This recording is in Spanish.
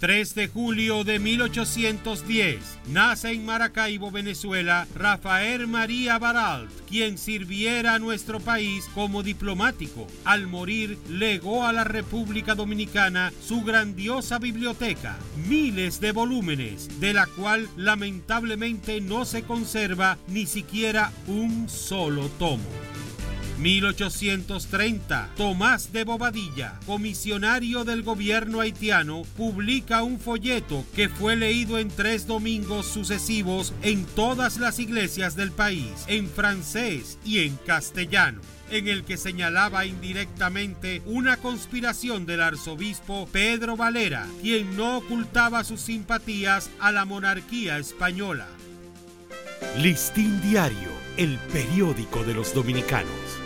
3 de julio de 1810, nace en Maracaibo, Venezuela, Rafael María Baralt, quien sirviera a nuestro país como diplomático. Al morir, legó a la República Dominicana su grandiosa biblioteca, miles de volúmenes, de la cual lamentablemente no se conserva ni siquiera un solo tomo. 1830, Tomás de Bobadilla, comisionario del gobierno haitiano, publica un folleto que fue leído en tres domingos sucesivos en todas las iglesias del país, en francés y en castellano en el que señalaba indirectamente una conspiración del arzobispo Pedro Valera, quien no ocultaba sus simpatías a la monarquía española. Listín Diario, el periódico de los dominicanos